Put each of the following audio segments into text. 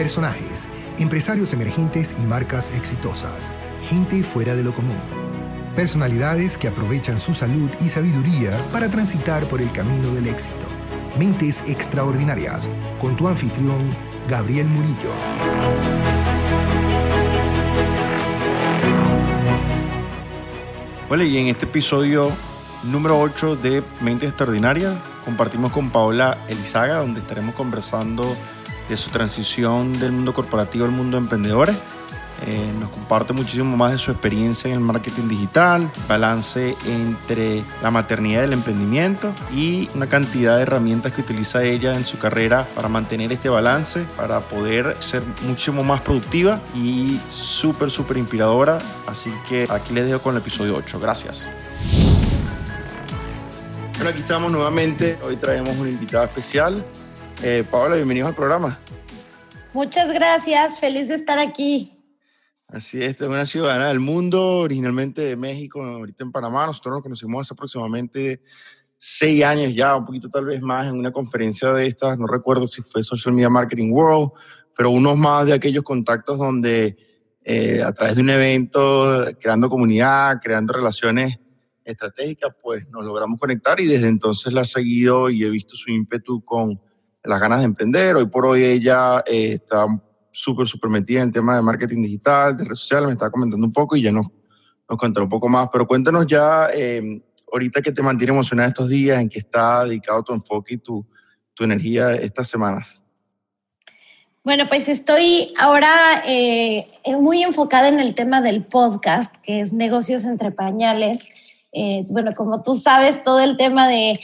Personajes, empresarios emergentes y marcas exitosas. Gente fuera de lo común. Personalidades que aprovechan su salud y sabiduría para transitar por el camino del éxito. Mentes extraordinarias, con tu anfitrión, Gabriel Murillo. Hola, y en este episodio número 8 de Mente Extraordinaria compartimos con Paola Elizaga, donde estaremos conversando de su transición del mundo corporativo al mundo de emprendedores. Eh, nos comparte muchísimo más de su experiencia en el marketing digital, balance entre la maternidad y el emprendimiento y una cantidad de herramientas que utiliza ella en su carrera para mantener este balance, para poder ser muchísimo más productiva y súper, súper inspiradora. Así que aquí les dejo con el episodio 8. Gracias. Bueno, aquí estamos nuevamente. Hoy traemos un invitado especial. Eh, Paola, bienvenidos al programa. Muchas gracias, feliz de estar aquí. Así es, es una ciudadana del mundo, originalmente de México, ahorita en Panamá. Nosotros nos conocimos hace aproximadamente seis años ya, un poquito tal vez más, en una conferencia de estas, no recuerdo si fue Social Media Marketing World, pero unos más de aquellos contactos donde eh, a través de un evento, creando comunidad, creando relaciones estratégicas, pues nos logramos conectar y desde entonces la he seguido y he visto su ímpetu con las ganas de emprender. Hoy por hoy ella eh, está súper, súper metida en el tema de marketing digital, de redes sociales, me estaba comentando un poco y ya nos, nos contará un poco más. Pero cuéntanos ya, eh, ahorita que te mantiene emocionada estos días, en que está dedicado tu enfoque y tu, tu energía estas semanas. Bueno, pues estoy ahora eh, muy enfocada en el tema del podcast, que es negocios entre pañales. Eh, bueno, como tú sabes, todo el tema de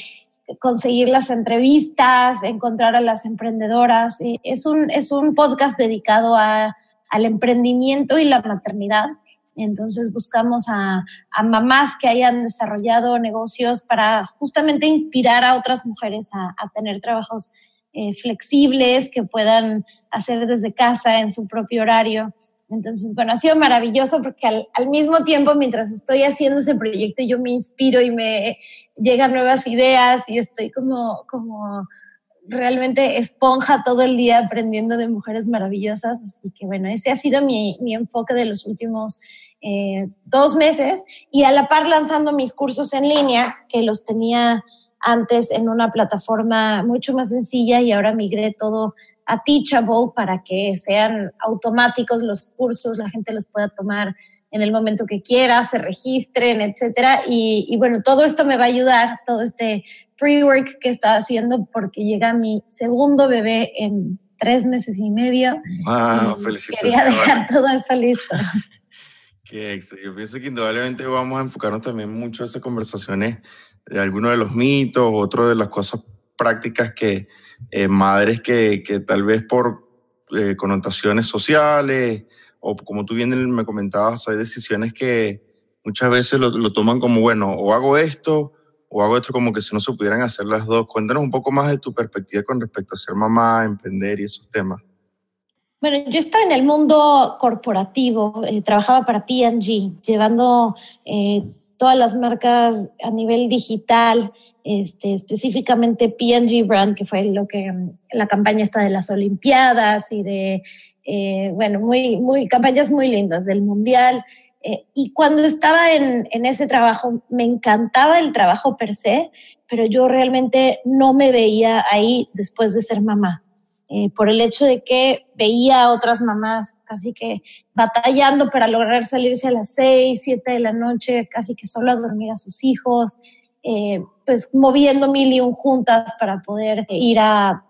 conseguir las entrevistas, encontrar a las emprendedoras. Es un, es un podcast dedicado a, al emprendimiento y la maternidad. Entonces buscamos a, a, mamás que hayan desarrollado negocios para justamente inspirar a otras mujeres a, a tener trabajos eh, flexibles que puedan hacer desde casa en su propio horario. Entonces, bueno, ha sido maravilloso porque al, mismo tiempo, mientras estoy haciendo ese proyecto, yo me inspiro y me llegan nuevas ideas y estoy como, como realmente esponja todo el día aprendiendo de mujeres maravillosas. Así que bueno, ese ha sido mi, mi enfoque de los últimos eh, dos meses y a la par lanzando mis cursos en línea, que los tenía antes en una plataforma mucho más sencilla y ahora migré todo a Teachable para que sean automáticos los cursos, la gente los pueda tomar en el momento que quiera, se registren, etcétera. Y, y, bueno, todo esto me va a ayudar, todo este pre-work que está haciendo, porque llega mi segundo bebé en tres meses y medio. ¡Wow! Quería dejar todo eso listo. Qué éxito. Yo pienso que indudablemente vamos a enfocarnos también mucho en esas conversaciones de algunos de los mitos, otro de las cosas prácticas que eh, madres que, que, tal vez por eh, connotaciones sociales o como tú bien me comentabas, hay decisiones que muchas veces lo, toman como, bueno, o hago esto o hago esto como que si no se pudieran hacer las dos. Cuéntanos un poco más de tu perspectiva con respecto a ser mamá, emprender y esos temas. Bueno, yo estaba en el mundo corporativo, eh, trabajaba para P&G, llevando todas las marcas a nivel digital, este, específicamente P&G Brand, que fue lo que la campaña está de las Olimpiadas y de, eh, bueno, muy, muy, campañas muy lindas del Mundial. Eh, y cuando estaba en, en ese trabajo, me encantaba el trabajo per se, pero yo realmente no me veía ahí después de ser mamá. Eh, por el hecho de que veía a otras mamás casi que batallando para lograr salirse a las seis, siete de la noche, casi que solo a dormir a sus hijos, eh, pues moviendo mil y un juntas para poder ir a,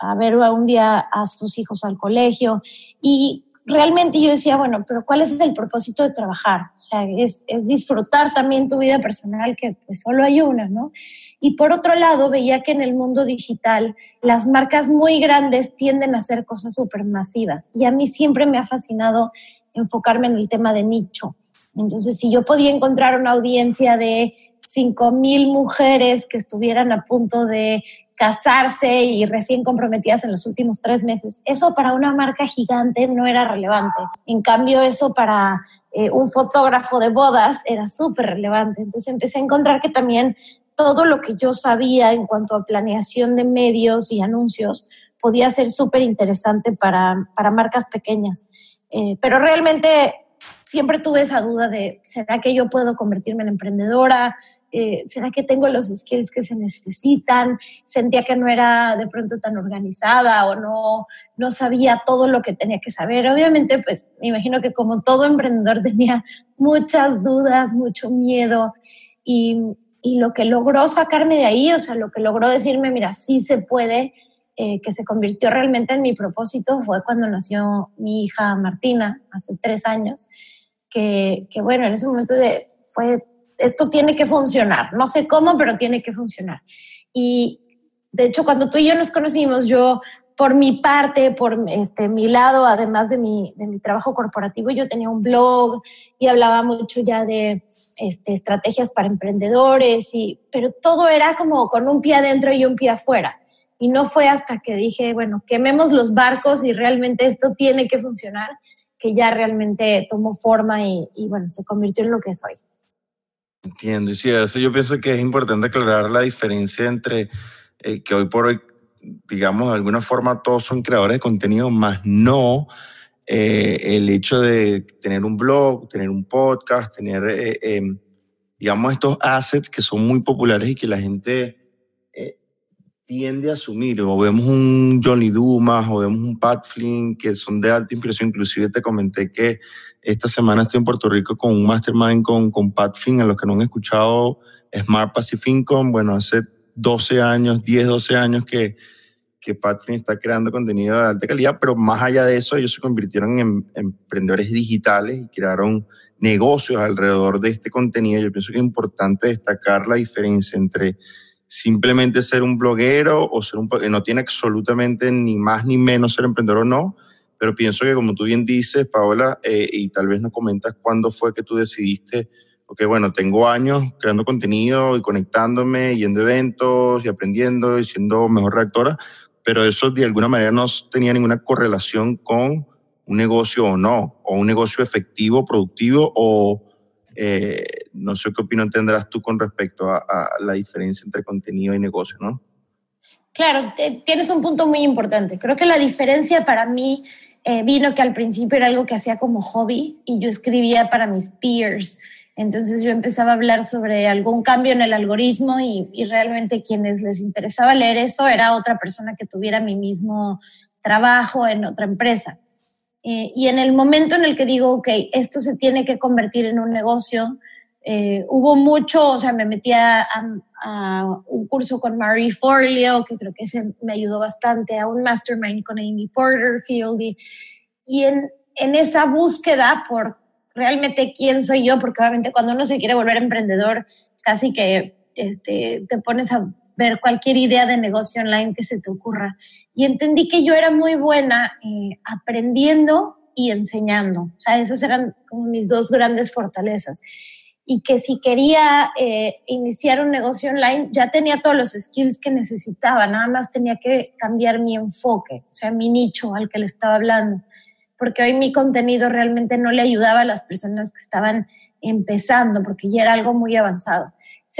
a ver un día a sus hijos al colegio. Y realmente yo decía, bueno, pero ¿cuál es el propósito de trabajar? O sea, es, disfrutar también tu vida personal, que pues solo hay una, ¿no? Y por otro lado, veía que en el mundo digital las marcas muy grandes tienden a hacer cosas súper masivas. Y a mí siempre me ha fascinado enfocarme en el tema de nicho. Entonces, si yo podía encontrar una audiencia de 5.000 mujeres que estuvieran a punto de casarse y recién comprometidas en los últimos tres meses, eso para una marca gigante no era relevante. En cambio, eso para eh, un fotógrafo de bodas era súper relevante. Entonces empecé a encontrar que también todo lo que yo sabía en cuanto a planeación de medios y anuncios podía ser súper interesante para, para marcas pequeñas. Eh, pero realmente siempre tuve esa duda de, ¿será que yo puedo convertirme en emprendedora? Eh, ¿Será que tengo los skills que se necesitan? Sentía que no era de pronto tan organizada o no, no sabía todo lo que tenía que saber. Obviamente, pues me imagino que como todo emprendedor tenía muchas dudas, mucho miedo y, y lo que logró sacarme de ahí, o sea, lo que logró decirme, mira, sí se puede, eh, que se convirtió realmente en mi propósito fue cuando nació mi hija Martina, hace tres años, que, que bueno, en ese momento de, fue, esto tiene que funcionar, no sé cómo, pero tiene que funcionar. Y de hecho, cuando tú y yo nos conocimos, yo por mi parte, por este, mi lado, además de mi, de mi trabajo corporativo, yo tenía un blog y hablaba mucho ya de este, estrategias para emprendedores, y, pero todo era como con un pie adentro y un pie afuera. Y no fue hasta que dije, bueno, quememos los barcos y realmente esto tiene que funcionar, ya realmente tomó forma y, bueno, se convirtió en lo que soy. Entiendo, y sí, eso yo pienso que es importante aclarar la diferencia entre eh, que hoy por hoy, digamos, de alguna forma todos son creadores de contenido, más no eh, el hecho de tener un blog, tener un podcast, tener, eh, digamos, estos assets que son muy populares y que la gente tiende a asumir, o vemos un Johnny Dumas, o vemos un Pat Flynn, que son de alta inspiración. Inclusive te comenté que esta semana estoy en Puerto Rico con un mastermind con, con Pat Flynn, a los que no han escuchado Smart Pacific Income. Bueno, hace 12 años, 10, 12 años que, que Pat Flynn está creando contenido de alta calidad, pero más allá de eso, ellos se convirtieron en emprendedores digitales y crearon negocios alrededor de este contenido. Yo pienso que es importante destacar la diferencia entre simplemente ser un bloguero o ser un no tiene absolutamente ni más ni menos ser emprendedor o no, pero pienso que como tú bien dices, Paola, eh, y tal vez nos comentas cuándo fue que tú decidiste, ok, bueno, tengo años creando contenido y conectándome, yendo a eventos y aprendiendo y siendo mejor redactora, pero eso de alguna manera no tenía ninguna correlación con un negocio o no, o un negocio efectivo, productivo o eh, no sé qué opinión tendrás tú con respecto a, la diferencia entre contenido y negocio, ¿no? Claro, tienes un punto muy importante. Creo que la diferencia para mí eh, vino que al principio era algo que hacía como hobby y yo escribía para mis peers. Entonces yo empezaba a hablar sobre algún cambio en el algoritmo y, y, realmente quienes les interesaba leer eso era otra persona que tuviera mi mismo trabajo en otra empresa. Eh, y en el momento en el que digo, ok, esto se tiene que convertir en un negocio, eh, hubo mucho, o sea, me metí a, un curso con Marie Forleo, que creo que ese me ayudó bastante, a un mastermind con Amy Porterfield, y, y en, en esa búsqueda por realmente quién soy yo, porque obviamente cuando uno se quiere volver emprendedor, casi que este, te pones a ver cualquier idea de negocio online que se te ocurra. Y entendí que yo era muy buena eh, aprendiendo y enseñando. O sea, esas eran como mis dos grandes fortalezas. Y que si quería eh, iniciar un negocio online, ya tenía todos los skills que necesitaba, nada más tenía que cambiar mi enfoque, o sea, mi nicho al que le estaba hablando. Porque hoy mi contenido realmente no le ayudaba a las personas que estaban empezando, porque ya era algo muy avanzado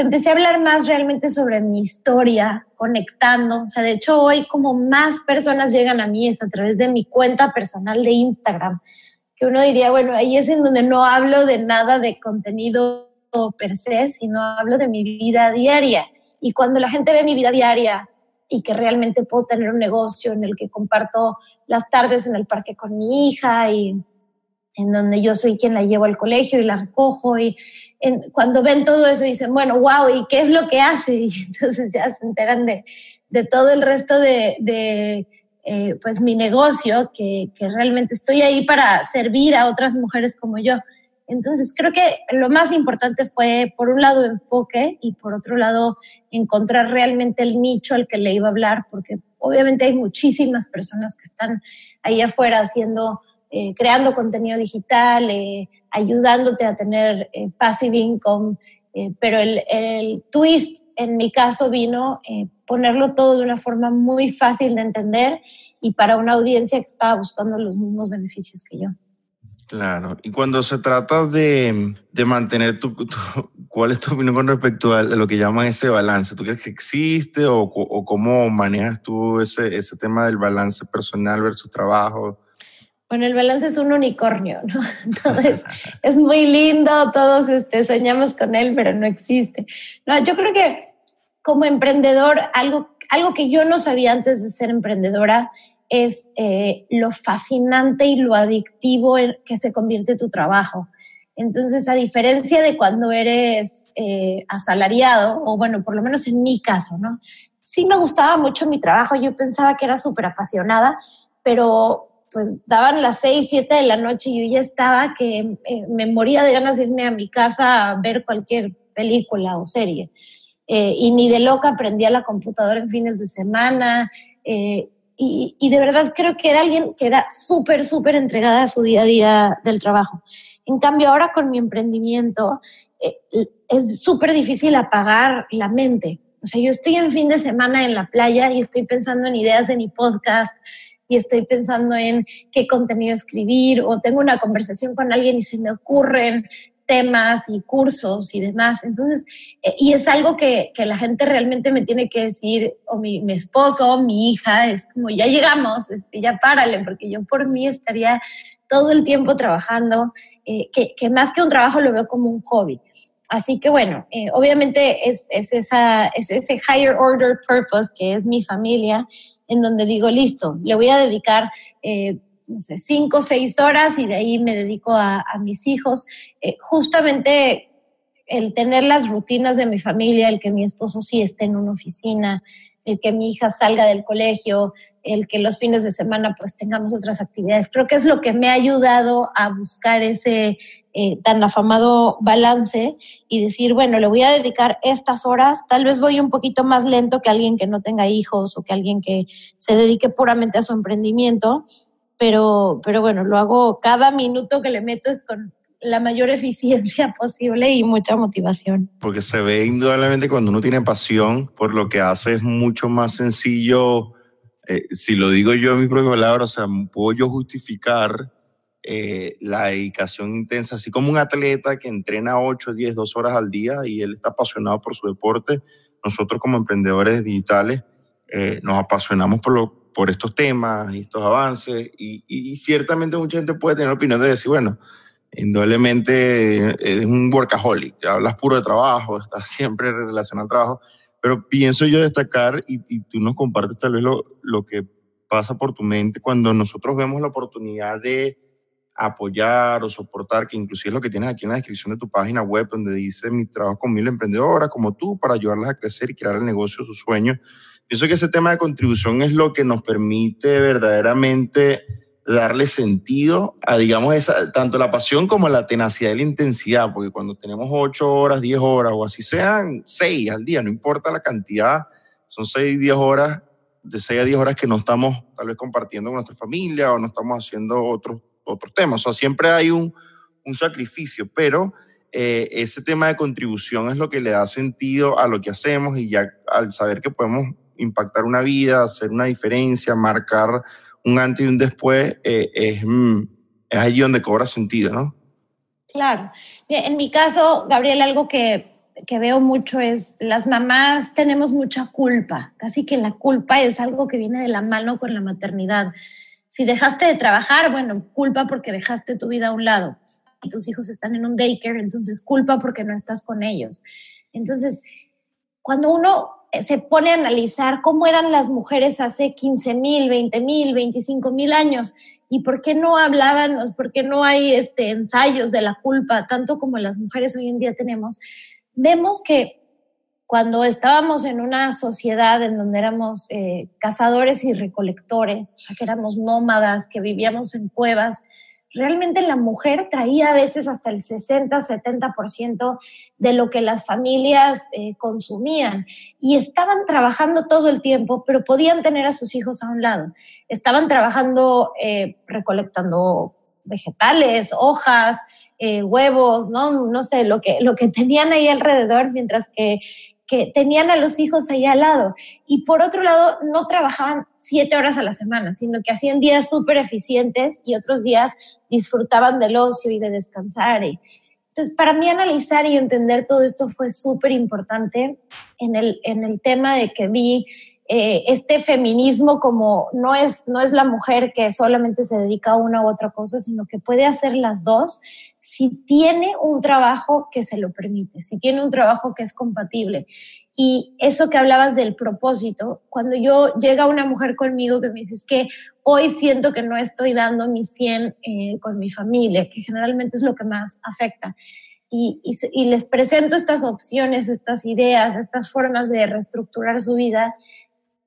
empecé a hablar más realmente sobre mi historia, conectando. O sea, de hecho, hoy como más personas llegan a mí es a través de mi cuenta personal de Instagram, que uno diría, bueno, ahí es en donde no hablo de nada de contenido per se, sino hablo de mi vida diaria. Y cuando la gente ve mi vida diaria y que realmente puedo tener un negocio en el que comparto las tardes en el parque con mi hija y en donde yo soy quien la llevo al colegio y la recojo y cuando ven todo eso dicen, bueno, wow, ¿y qué es lo que hace? Y entonces ya se enteran de, de todo el resto de, de eh, pues mi negocio, que, que, realmente estoy ahí para servir a otras mujeres como yo. Entonces creo que lo más importante fue, por un lado, enfoque y por otro lado, encontrar realmente el nicho al que le iba a hablar, porque obviamente hay muchísimas personas que están ahí afuera haciendo eh, creando contenido digital, eh, ayudándote a tener eh, passive income, pero el, el, twist en mi caso vino ponerlo todo de una forma muy fácil de entender y para una audiencia que estaba buscando los mismos beneficios que yo. Claro, y cuando se trata de, de mantener tu, ¿cuál es tu opinión con respecto a lo que llaman ese balance? ¿Tú crees que existe o, o cómo manejas tú ese, ese tema del balance personal versus trabajo? Bueno, el balance es un unicornio, ¿no? Entonces, es muy lindo, todos este, soñamos con él, pero no existe. No, yo creo que como emprendedor, algo, algo que yo no sabía antes de ser emprendedora es eh, lo fascinante y lo adictivo que se convierte tu trabajo. Entonces, a diferencia de cuando eres eh, asalariado, o bueno, por lo menos en mi caso, ¿no? Sí me gustaba mucho mi trabajo, yo pensaba que era súper apasionada, pero pues daban las seis, siete de la noche y yo ya estaba que eh, me moría de ganas de irme a mi casa a ver cualquier película o serie. y ni de loca aprendía la computadora en fines de semana. Y, de verdad creo que era alguien que era súper, súper entregada a su día a día del trabajo. En cambio, ahora con mi emprendimiento eh, es súper difícil apagar la mente. O sea, yo estoy en fin de semana en la playa y estoy pensando en ideas de mi podcast y estoy pensando en qué contenido escribir o tengo una conversación con alguien y se me ocurren temas y cursos y demás. Entonces, eh, y es algo que, que, la gente realmente me tiene que decir, o mi, mi esposo, mi hija, es como, ya llegamos, este, ya párale, porque yo por mí estaría todo el tiempo trabajando, eh, que, que, más que un trabajo lo veo como un hobby. Así que bueno, eh, obviamente es, es, esa, es ese higher order purpose que es mi familia, en donde digo, listo, le voy a dedicar eh, no sé, cinco o seis horas y de ahí me dedico a, mis hijos. Eh, justamente el tener las rutinas de mi familia, el que mi esposo sí esté en una oficina, el que mi hija salga del colegio, el que los fines de semana pues tengamos otras actividades. Creo que es lo que me ha ayudado a buscar ese eh, tan afamado balance y decir, bueno, le voy a dedicar estas horas, tal vez voy un poquito más lento que alguien que no tenga hijos o que alguien que se dedique puramente a su emprendimiento, pero, pero bueno, lo hago cada minuto que le meto es con la mayor eficiencia posible y mucha motivación. Porque se ve indudablemente cuando uno tiene pasión por lo que hace es mucho más sencillo, eh, si lo digo yo en mi propia palabra, o sea, puedo yo justificar eh, la dedicación intensa, así como un atleta que entrena 8, 10, 2 horas al día y él está apasionado por su deporte, nosotros como emprendedores digitales eh, nos apasionamos por lo por estos temas y estos avances. Y, ciertamente mucha gente puede tener opinión de decir, bueno, indudablemente es un workaholic, hablas puro de trabajo, estás siempre relacionado al trabajo, pero pienso yo destacar, y, y tú nos compartes tal vez lo, lo que pasa por tu mente cuando nosotros vemos la oportunidad de apoyar o soportar, que inclusive es lo que tienes aquí en la descripción de tu página web, donde dice mi trabajo con mil emprendedoras como tú para ayudarlas a crecer y crear el negocio de sus sueños. Pienso que ese tema de contribución es lo que nos permite verdaderamente darle sentido a, digamos, tanto la pasión como la tenacidad y la intensidad, porque cuando tenemos ocho horas, diez horas o así sean seis al día, no importa la cantidad, son seis, diez horas, de seis a diez horas que no estamos tal vez compartiendo con nuestra familia o no estamos haciendo otros otros temas. O sea, siempre hay un, un sacrificio, pero eh, ese tema de contribución es lo que le da sentido a lo que hacemos y ya al saber que podemos impactar una vida, hacer una diferencia, marcar un antes y un después, eh, es, mm, es allí donde cobra sentido, ¿no? Claro. En mi caso, Gabriel, algo que, que veo mucho es las mamás tenemos mucha culpa, casi que la culpa es algo que viene de la mano con la maternidad. Si dejaste de trabajar, bueno, culpa porque dejaste tu vida a un lado y tus hijos están en un daycare, entonces culpa porque no estás con ellos. Entonces, cuando uno se pone a analizar cómo eran las mujeres hace 15 mil, 20 mil, 25 mil años y por qué no hablaban, por qué no hay este, ensayos de la culpa, tanto como las mujeres hoy en día tenemos, vemos que cuando estábamos en una sociedad en donde éramos eh, cazadores y recolectores, o sea, que éramos nómadas, que vivíamos en cuevas, realmente la mujer traía a veces hasta el 60, 70% de lo que las familias eh, consumían y estaban trabajando todo el tiempo, pero podían tener a sus hijos a un lado. Estaban trabajando eh, recolectando vegetales, hojas, huevos, ¿no? No sé, lo que, lo que tenían ahí alrededor, mientras que que tenían a los hijos ahí al lado. Y por otro lado, no trabajaban siete horas a la semana, sino que hacían días súper eficientes y otros días disfrutaban del ocio y de descansar. entonces, para mí analizar y entender todo esto fue súper importante en el, en el tema de que vi eh, este feminismo como no es, no es la mujer que solamente se dedica a una u otra cosa, sino que puede hacer las dos si tiene un trabajo que se lo permite, si tiene un trabajo que es compatible. Y eso que hablabas del propósito, cuando yo llega una mujer conmigo que me dice, es que hoy siento que no estoy dando mi 100 eh, con mi familia, que generalmente es lo que más afecta. Y, y, les presento estas opciones, estas ideas, estas formas de reestructurar su vida,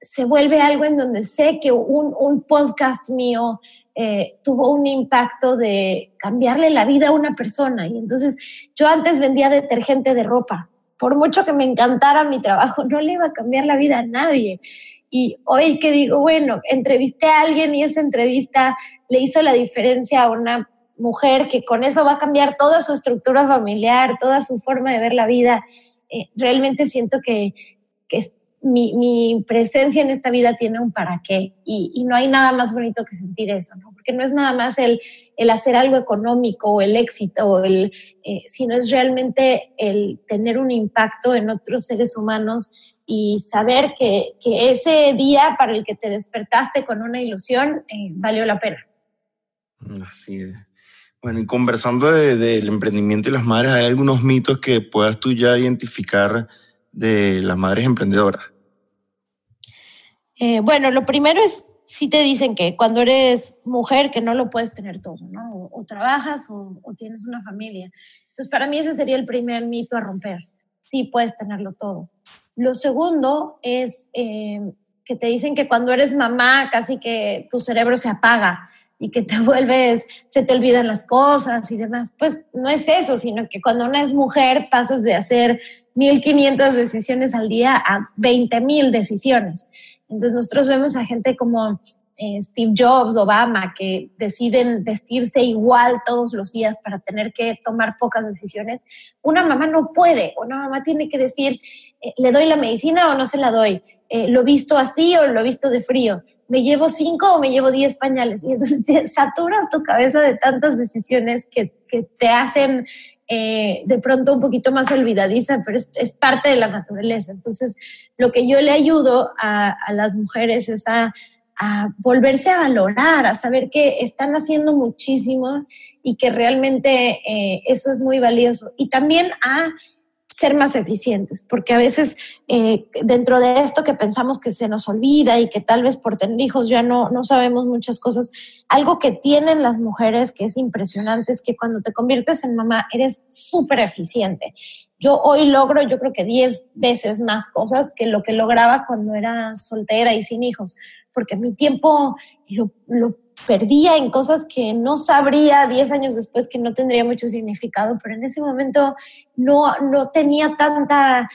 se vuelve algo en donde sé que un, un podcast mío eh, tuvo un impacto de cambiarle la vida a una persona. Y entonces yo antes vendía detergente de ropa. Por mucho que me encantara mi trabajo, no le iba a cambiar la vida a nadie. Y hoy que digo, bueno, entrevisté a alguien y esa entrevista le hizo la diferencia a una mujer que con eso va a cambiar toda su estructura familiar, toda su forma de ver la vida. Eh, realmente siento que, que mi, presencia en esta vida tiene un para qué y, no hay nada más bonito que sentir eso, ¿no? Porque no es nada más el, hacer algo económico o el éxito, o el, eh, sino es realmente el tener un impacto en otros seres humanos y saber que, que ese día para el que te despertaste con una ilusión eh, valió la pena. Así es. Bueno, y conversando del de, emprendimiento y las madres, ¿hay algunos mitos que puedas tú ya identificar? De las madres emprendedoras? Eh, bueno, lo primero es, si te dicen que cuando eres mujer que no lo puedes tener todo, ¿no? O, trabajas o, tienes una familia. Entonces, para mí ese sería el primer mito a romper. Sí puedes tenerlo todo. Lo segundo es eh, que te dicen que cuando eres mamá casi que tu cerebro se apaga y que te vuelves, se te olvidan las cosas y demás. Pues no es eso, sino que cuando una es mujer pasas de hacer 1500 decisiones al día a 20.000 decisiones. Entonces nosotros vemos a gente como eh, Steve Jobs, Obama, que deciden vestirse igual todos los días para tener que tomar pocas decisiones. Una mamá no puede, una mamá tiene que decir, eh, ¿le doy la medicina o no se la doy? Eh, ¿Lo visto así o lo visto de frío? ¿Me llevo cinco o me llevo diez pañales? Y entonces te saturas tu cabeza de tantas decisiones que, que te hacen de pronto un poquito más olvidadiza, pero es, parte de la naturaleza. Entonces, lo que yo le ayudo a, a las mujeres es a a volverse a valorar, a saber que están haciendo muchísimo y que realmente eh, eso es muy valioso. Y también a ser más eficientes, porque a veces eh, dentro de esto que pensamos que se nos olvida y que tal vez por tener hijos ya no, no sabemos muchas cosas, algo que tienen las mujeres que es impresionante es que cuando te conviertes en mamá eres súper eficiente. Yo hoy logro, yo creo que 10 veces más cosas que lo que lograba cuando era soltera y sin hijos porque mi tiempo lo, perdía en cosas que no sabría 10 años después que no tendría mucho significado, pero en ese momento no, no tenía tanta,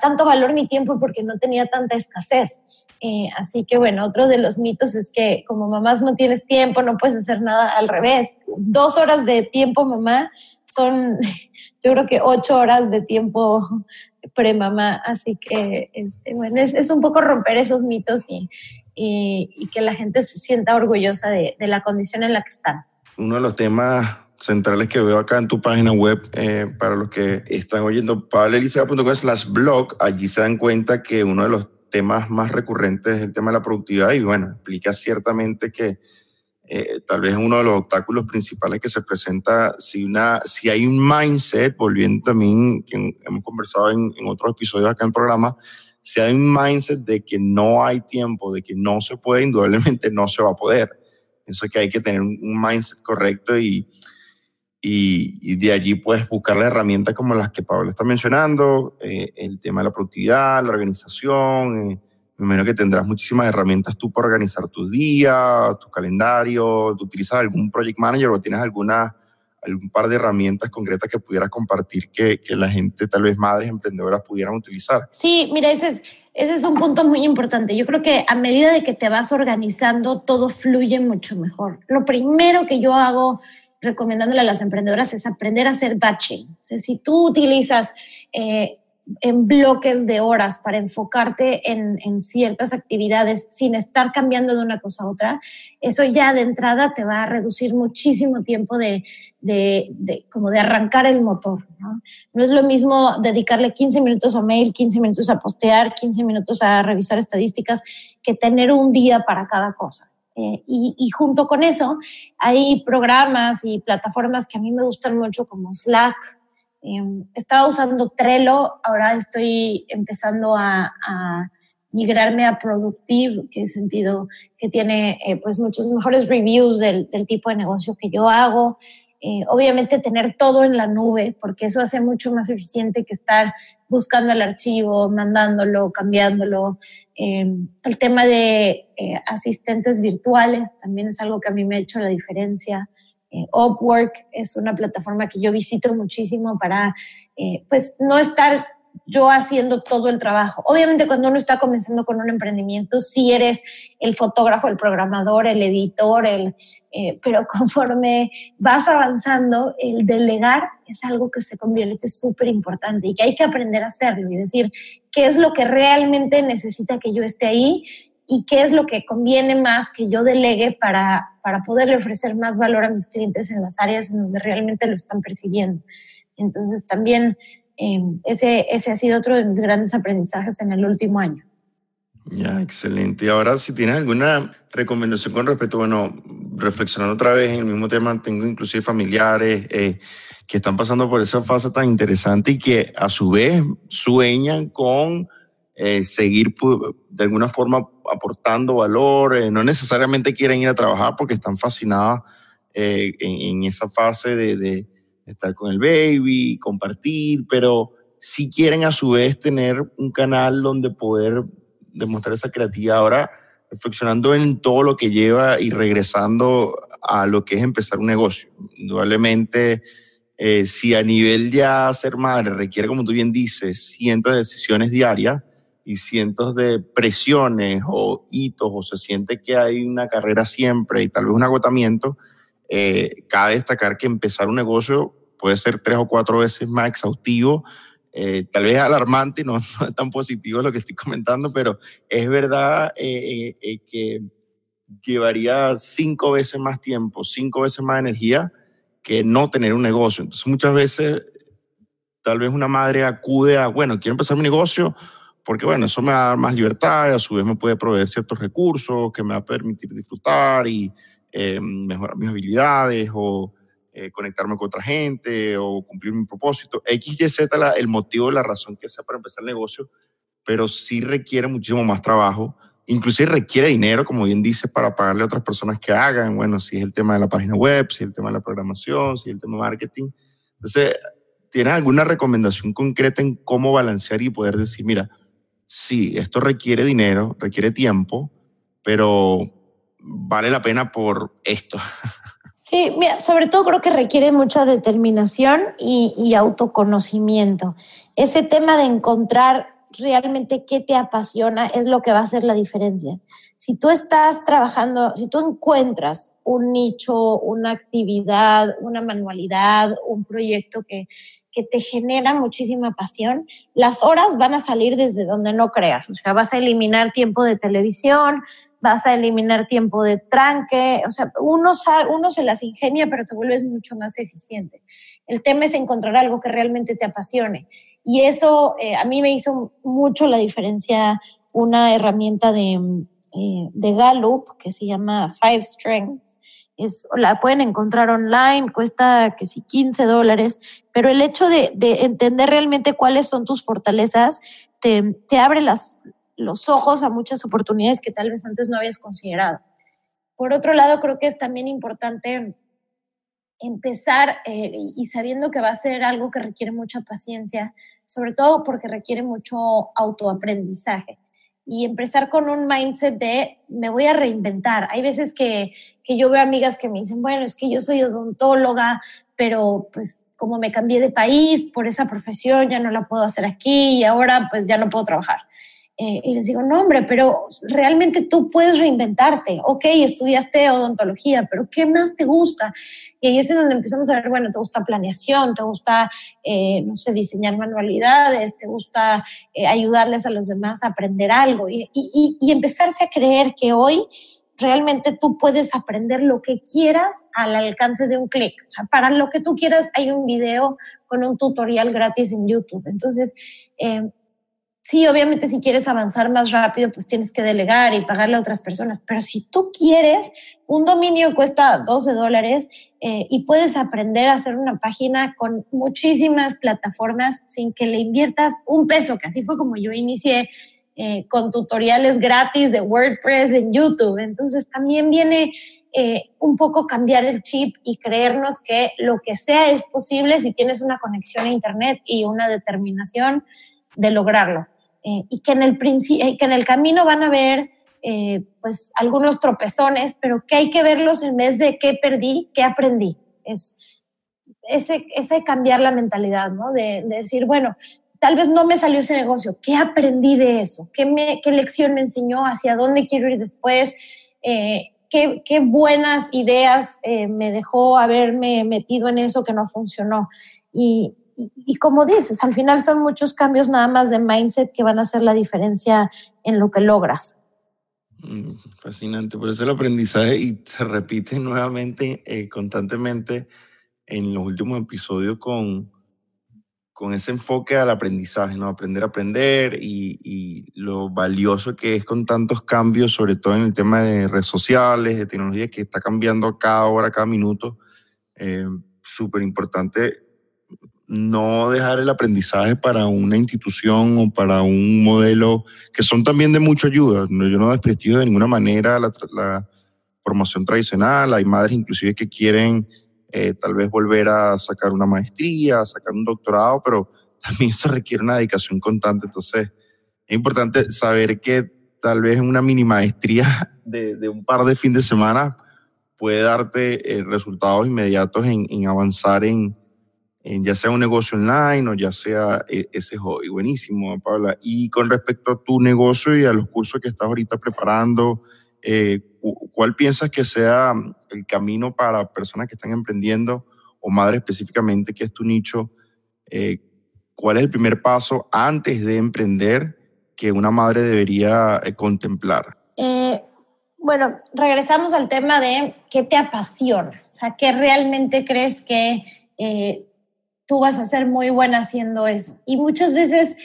tanto valor mi tiempo porque no tenía tanta escasez. Eh, así que bueno, otro de los mitos es que como mamás no tienes tiempo, no puedes hacer nada al revés. Dos horas de tiempo mamá son, yo creo que ocho horas de tiempo pre-mamá. Así que, este, bueno, es, es, un poco romper esos mitos y, y, que la gente se sienta orgullosa de, la condición en la que están. Uno de los temas centrales que veo acá en tu página web, eh, para los que están oyendo, pablelicea.com slash blog, allí se dan cuenta que uno de los temas más recurrentes es el tema de la productividad y bueno, explica ciertamente que eh, tal vez uno de los obstáculos principales que se presenta si, una, si hay un mindset, volviendo también, que hemos conversado en, en otros episodios acá en el programa, si hay un mindset de que no hay tiempo, de que no se puede, indudablemente no se va a poder. Eso es que hay que tener un mindset correcto y, y, de allí puedes buscar las herramientas como las que Pablo está mencionando, eh, el tema de la productividad, la organización. Eh, me imagino que tendrás muchísimas herramientas tú para organizar tu día, tu calendario. ¿Tú utilizas algún project manager o tienes alguna algún par de herramientas concretas que pudieras compartir que, que, la gente, tal vez madres emprendedoras, pudieran utilizar. Sí, mira, ese es, ese es un punto muy importante. Yo creo que a medida de que te vas organizando, todo fluye mucho mejor. Lo primero que yo hago recomendándole a las emprendedoras es aprender a hacer batching. Si tú utilizas... Eh, en bloques de horas para enfocarte en, ciertas actividades sin estar cambiando de una cosa a otra, eso ya de entrada te va a reducir muchísimo tiempo de, de, de como de arrancar el motor. ¿no? ¿no? es lo mismo dedicarle 15 minutos a mail, 15 minutos a postear, 15 minutos a revisar estadísticas, que tener un día para cada cosa. Eh, y, junto con eso, hay programas y plataformas que a mí me gustan mucho como Slack, Em, estaba usando Trello, ahora estoy empezando a, a migrarme a Productive, que es sentido que tiene eh, pues muchos mejores reviews del, del, tipo de negocio que yo hago. Eh, obviamente tener todo en la nube, porque eso hace mucho más eficiente que estar buscando el archivo, mandándolo, cambiándolo. Eh, el tema de eh, asistentes virtuales también es algo que a mí me ha hecho la diferencia. Eh, Upwork es una plataforma que yo visito muchísimo para, eh, pues, no estar yo haciendo todo el trabajo. Obviamente cuando uno está comenzando con un emprendimiento, sí eres el fotógrafo, el programador, el editor, el, eh, pero conforme vas avanzando, el delegar es algo que se convierte súper importante y que hay que aprender a hacerlo y decir qué es lo que realmente necesita que yo esté ahí y qué es lo que conviene más que yo delegue para, para poderle ofrecer más valor a mis clientes en las áreas en donde realmente lo están percibiendo. Entonces también eh, ese, ese ha sido otro de mis grandes aprendizajes en el último año. Ya, excelente. Y ahora, si tienes alguna recomendación con respecto, bueno, reflexionando otra vez en el mismo tema, tengo inclusive familiares eh, que están pasando por esa fase tan interesante y que a su vez sueñan con eh, seguir de alguna forma aportando valor, eh, no necesariamente quieren ir a trabajar porque están fascinados eh, en, esa fase de, de, estar con el baby, compartir, pero sí quieren a su vez tener un canal donde poder demostrar esa creatividad. Ahora, reflexionando en todo lo que lleva y regresando a lo que es empezar un negocio. Indudablemente, eh, si a nivel ya ser madre requiere, como tú bien dices, cientos de decisiones diarias, y cientos de presiones o hitos o se siente que hay una carrera siempre y tal vez un agotamiento, eh, cabe destacar que empezar un negocio puede ser tres o cuatro veces más exhaustivo, eh, tal vez alarmante, no, no, es tan positivo lo que estoy comentando, pero es verdad eh, eh, que llevaría cinco veces más tiempo, cinco veces más energía que no tener un negocio. Entonces muchas veces tal vez una madre acude a, bueno, quiero empezar mi negocio, porque bueno, eso me va a dar más libertad y a su vez me puede proveer ciertos recursos que me va a permitir disfrutar y eh, mejorar mis habilidades o eh, conectarme con otra gente o cumplir mi propósito. X, Y, Z, la, el motivo, la razón que sea para empezar el negocio, pero sí requiere muchísimo más trabajo. Inclusive requiere dinero, como bien dice, para pagarle a otras personas que hagan. Bueno, si es el tema de la página web, si es el tema de la programación, si es el tema de marketing. Entonces, ¿tienes alguna recomendación concreta en cómo balancear y poder decir, mira, sí, esto requiere dinero, requiere tiempo, pero vale la pena por esto. Sí, mira, sobre todo creo que requiere mucha determinación y, y, autoconocimiento. Ese tema de encontrar realmente qué te apasiona es lo que va a hacer la diferencia. Si tú estás trabajando, si tú encuentras un nicho, una actividad, una manualidad, un proyecto que, que te genera muchísima pasión, las horas van a salir desde donde no creas. O sea, vas a eliminar tiempo de televisión, vas a eliminar tiempo de tranque. O sea, uno, uno se las ingenia, pero te vuelves mucho más eficiente. El tema es encontrar algo que realmente te apasione. Y eso eh, a mí me hizo mucho la diferencia una herramienta de, eh, de Gallup que se llama Five Strengths es, la pueden encontrar online, cuesta que sí 15 dólares, pero el hecho de, de entender realmente cuáles son tus fortalezas te, te abre las, los ojos a muchas oportunidades que tal vez antes no habías considerado. Por otro lado, creo que es también importante empezar eh, y sabiendo que va a ser algo que requiere mucha paciencia, sobre todo porque requiere mucho autoaprendizaje y empezar con un mindset de me voy a reinventar. Hay veces que, que yo veo amigas que me dicen, bueno, es que yo soy odontóloga, pero pues como me cambié de país por esa profesión, ya no la puedo hacer aquí y ahora pues ya no puedo trabajar. Eh, y les digo, no, hombre, pero realmente tú puedes reinventarte. Ok, estudiaste odontología, pero ¿qué más te gusta? Y ahí es donde empezamos a ver, bueno, te gusta planeación, te gusta, eh, no sé, diseñar manualidades, te gusta eh, ayudarles a los demás a aprender algo y, y, empezarse a creer que hoy realmente tú puedes aprender lo que quieras al alcance de un clic. O sea, para lo que tú quieras hay un video con un tutorial gratis en YouTube. Entonces, eh, Sí, obviamente si quieres avanzar más rápido, pues tienes que delegar y pagarle a otras personas, pero si tú quieres, un dominio cuesta 12 dólares eh, y puedes aprender a hacer una página con muchísimas plataformas sin que le inviertas un peso, que así fue como yo inicié eh, con tutoriales gratis de WordPress en YouTube. Entonces también viene eh, un poco cambiar el chip y creernos que lo que sea es posible si tienes una conexión a Internet y una determinación de lograrlo. Eh, y que en, el eh, que en el camino van a ver eh, pues algunos tropezones, pero que hay que verlos en vez de qué perdí, qué aprendí. Es ese, ese cambiar la mentalidad, ¿no? De, decir, bueno, tal vez no me salió ese negocio, ¿qué aprendí de eso? ¿Qué, me, qué lección me enseñó? ¿Hacia dónde quiero ir después? qué, qué, buenas ideas me dejó haberme metido en eso que no funcionó? Y, y, como dices, al final son muchos cambios nada más de mindset que van a hacer la diferencia en lo que logras. Mm, fascinante, por eso el aprendizaje y se repite nuevamente, eh, constantemente en los últimos episodios con, con ese enfoque al aprendizaje, ¿no? Aprender a aprender y, y, lo valioso que es con tantos cambios, sobre todo en el tema de redes sociales, de tecnología que está cambiando cada hora, cada minuto. Eh, Súper importante no dejar el aprendizaje para una institución o para un modelo que son también de mucha ayuda. Yo no desprestigio de ninguna manera la, formación tradicional. Hay madres inclusive que quieren eh, tal vez volver a sacar una maestría, sacar un doctorado, pero también se requiere una dedicación constante. Entonces, es importante saber que tal vez una mini maestría de, un par de fines de semana puede darte eh, resultados inmediatos en, en avanzar en, ya sea un negocio online o ya sea eh, ese hobby. Buenísimo, Paula. Y con respecto a tu negocio y a los cursos que estás ahorita preparando, eh, ¿cuál piensas que sea el camino para personas que están emprendiendo o madres específicamente, que es tu nicho? Eh, ¿Cuál es el primer paso antes de emprender que una madre debería contemplar? bueno, regresamos al tema de qué te apasiona, o sea, qué realmente crees que tú vas a ser muy buena haciendo eso. Y muchas veces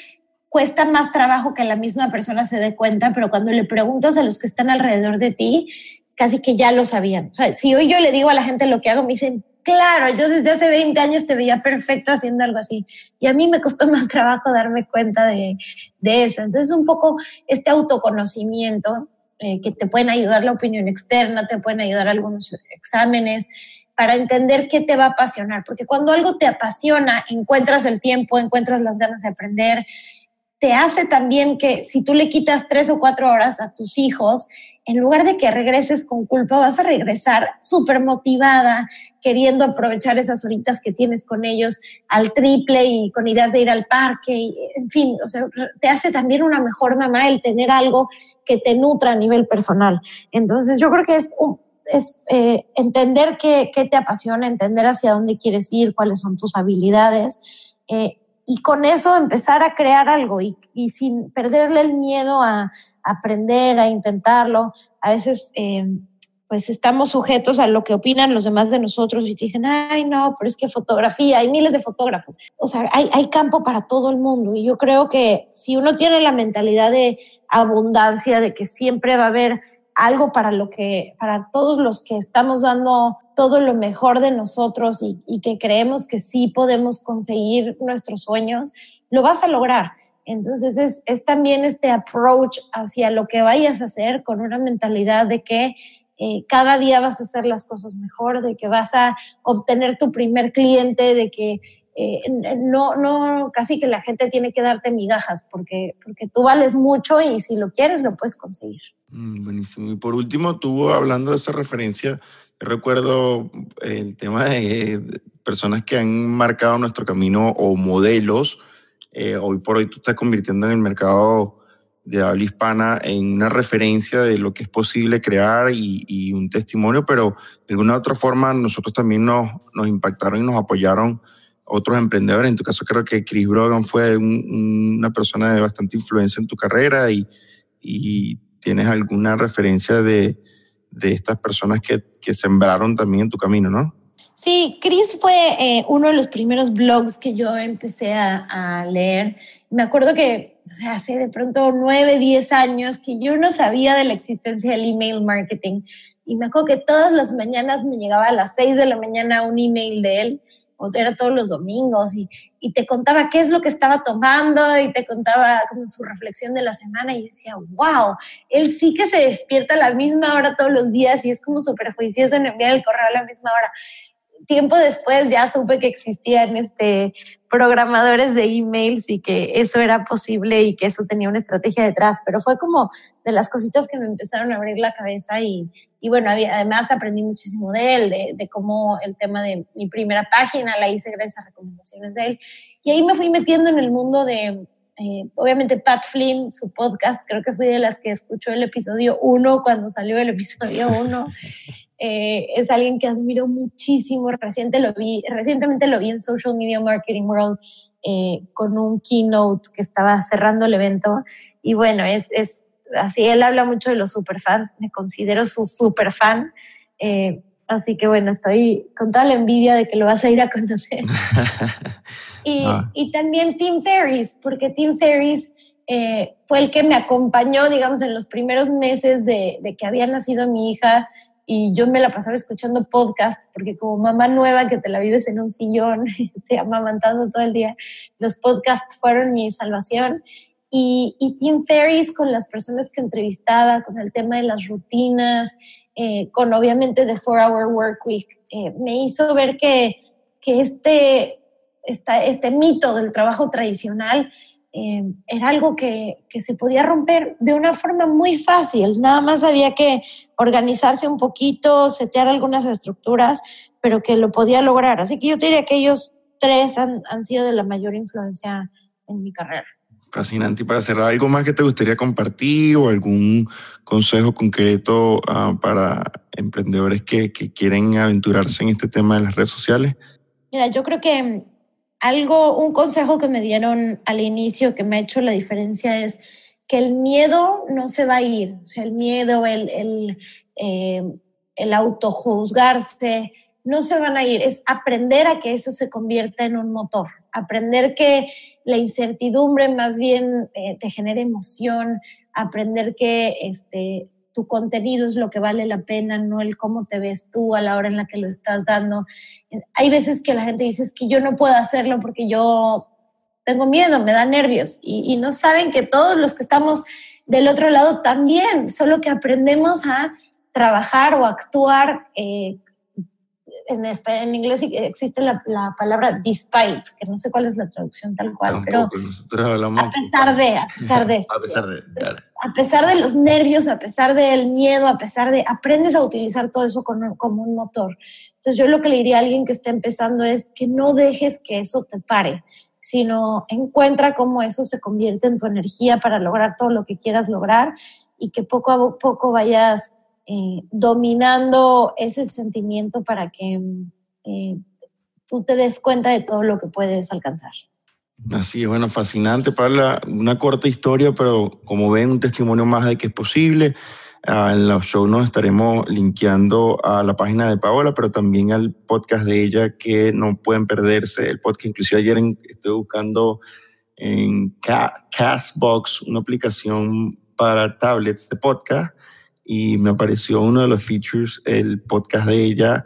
cuesta más trabajo que la misma persona se dé cuenta, pero cuando le preguntas a los que están alrededor de ti, casi que ya lo sabían. Si hoy yo le digo a la gente lo que hago, me dicen, claro, yo desde hace 20 años te veía perfecto haciendo algo así. Y a mí me costó más trabajo darme cuenta de, de eso. Entonces, un poco este autoconocimiento eh, que te pueden ayudar la opinión externa, te pueden ayudar algunos exámenes, para entender qué te va a apasionar, porque cuando algo te apasiona, encuentras el tiempo, encuentras las ganas de aprender, te hace también que si tú le quitas tres o cuatro horas a tus hijos, en lugar de que regreses con culpa, vas a regresar súper motivada, queriendo aprovechar esas horitas que tienes con ellos al triple y con ideas de ir al parque, y, en fin, o sea, te hace también una mejor mamá el tener algo que te nutra a nivel personal. Entonces, yo creo que es un, es eh, entender qué, qué, te apasiona, entender hacia dónde quieres ir, cuáles son tus habilidades. Eh, y con eso empezar a crear algo y, y, sin perderle el miedo a, aprender, a intentarlo. A veces, eh, pues estamos sujetos a lo que opinan los demás de nosotros y te dicen, ay, no, pero es que fotografía, hay miles de fotógrafos. O sea, hay, hay campo para todo el mundo. Y yo creo que si uno tiene la mentalidad de abundancia, de que siempre va a haber algo para lo que, para todos los que estamos dando todo lo mejor de nosotros y, que creemos que sí podemos conseguir nuestros sueños, lo vas a lograr. Entonces es, es, también este approach hacia lo que vayas a hacer con una mentalidad de que eh, cada día vas a hacer las cosas mejor, de que vas a obtener tu primer cliente, de que eh, no, no, casi que la gente tiene que darte migajas porque, porque tú vales mucho y si lo quieres lo puedes conseguir. Mm, buenísimo. Y por último, tú hablando de esa referencia, recuerdo el tema de personas que han marcado nuestro camino o modelos. Eh, hoy por hoy tú estás convirtiendo en el mercado de habla hispana en una referencia de lo que es posible crear y, un testimonio, pero de alguna otra forma nosotros también nos, nos impactaron y nos apoyaron otros emprendedores. En tu caso creo que Chris Brogan fue una persona de bastante influencia en tu carrera y, y tienes alguna referencia de, de estas personas que, que, sembraron también en tu camino, ¿no? Sí, Chris fue eh, uno de los primeros blogs que yo empecé a, a leer. Me acuerdo que o sea, hace de pronto nueve, diez años que yo no sabía de la existencia del email marketing. Y me acuerdo que todas las mañanas me llegaba a las seis de la mañana un email de él era todos los domingos, y, y, te contaba qué es lo que estaba tomando y te contaba como su reflexión de la semana y decía, wow, él sí que se despierta a la misma hora todos los días y es como súper juicioso en enviar el correo a la misma hora. Tiempo después ya supe que existían este, programadores de emails y que eso era posible y que eso tenía una estrategia detrás, pero fue como de las cositas que me empezaron a abrir la cabeza y, y bueno, además aprendí muchísimo de él, de, de, cómo el tema de mi primera página la hice gracias a recomendaciones de él. Y ahí me fui metiendo en el mundo de, eh, obviamente Pat Flynn, su podcast, creo que fui de las que escuchó el episodio 1 cuando salió el episodio 1. Eh, es alguien que admiro muchísimo. Reciente lo vi, recientemente lo vi en Social Media Marketing World eh, con un keynote que estaba cerrando el evento. Y bueno, es, es así, él habla mucho de los superfans, me considero su superfan. Eh, así que bueno, estoy con toda la envidia de que lo vas a ir a conocer. y, ah. y, también Tim Ferris, porque Tim Ferris eh, fue el que me acompañó, digamos, en los primeros meses de, de que había nacido mi hija y yo me la pasaba escuchando podcasts, porque como mamá nueva que te la vives en un sillón, este, amamantando todo el día, los podcasts fueron mi salvación. Y, y Tim Ferris con las personas que entrevistaba, con el tema de las rutinas, eh, con obviamente The Four Hour Work Week, eh, me hizo ver que, que este, esta, este mito del trabajo tradicional eh, era algo que, que, se podía romper de una forma muy fácil. Nada más había que organizarse un poquito, setear algunas estructuras, pero que lo podía lograr. Así que yo diría que ellos tres han, han sido de la mayor influencia en mi carrera. Fascinante. Y para cerrar, ¿algo más que te gustaría compartir o algún consejo concreto uh, para emprendedores que, que quieren aventurarse en este tema de las redes sociales? Mira, yo creo que algo, un consejo que me dieron al inicio que me ha hecho la diferencia es que el miedo no se va a ir, o sea, el miedo, el, el, eh, el autojuzgarse, no se van a ir, es aprender a que eso se convierta en un motor, aprender que la incertidumbre más bien eh, te genere emoción, aprender que este, tu contenido es lo que vale la pena, no el cómo te ves tú a la hora en la que lo estás dando. Hay veces que la gente dice que yo no puedo hacerlo porque yo tengo miedo, me da nervios y, no saben que todos los que estamos del otro lado también, solo que aprendemos a trabajar o actuar eh, en, en, inglés existe la, la, palabra despite, que no sé cuál es la traducción tal cual, pero a pesar de, a pesar de, a pesar de, a pesar de los nervios, a pesar del miedo, a pesar de, aprendes a utilizar todo eso como, como un motor. Entonces yo lo que le diría a alguien que está empezando es que no dejes que eso te pare, sino encuentra cómo eso se convierte en tu energía para lograr todo lo que quieras lograr y que poco a poco vayas eh, dominando ese sentimiento para que eh, tú te des cuenta de todo lo que puedes alcanzar. Así es, bueno, fascinante, Paula. Una corta historia, pero como ven, un testimonio más de que es posible. En los shows nos estaremos linkeando a la página de Paola, pero también al podcast de ella que no pueden perderse. El podcast, inclusive ayer estoy buscando en Castbox, una aplicación para tablets de podcast, y me apareció uno de los features, el podcast de ella.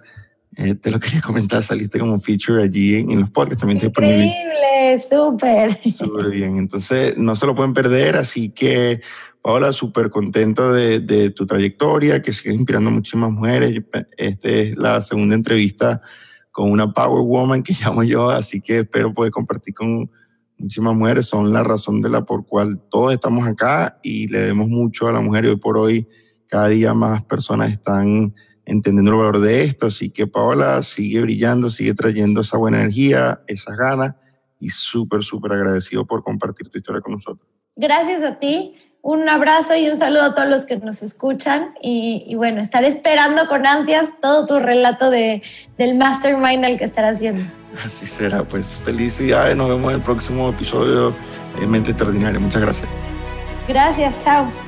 Eh, te lo quería comentar, saliste como feature allí en, los podcasts, también. Increíble, súper. Súper bien, entonces no se lo pueden perder, así que Paola, súper contento de, de, tu trayectoria, que sigues inspirando a muchísimas mujeres. Esta es la segunda entrevista con una Power Woman que llamo yo, así que espero poder compartir con muchísimas mujeres. Son la razón de la por cual todos estamos acá y le demos mucho a la mujer y hoy por hoy cada día más personas están entendiendo el valor de esto. Así que Paola sigue brillando, sigue trayendo esa buena energía, esas ganas y súper, súper agradecido por compartir tu historia con nosotros. Gracias a ti. Un abrazo y un saludo a todos los que nos escuchan y, bueno, estaré esperando con ansias todo tu relato de, del mastermind al que estarás haciendo. Así será, pues felicidades, nos vemos en el próximo episodio de Mente Extraordinaria. Muchas gracias. Gracias, chao.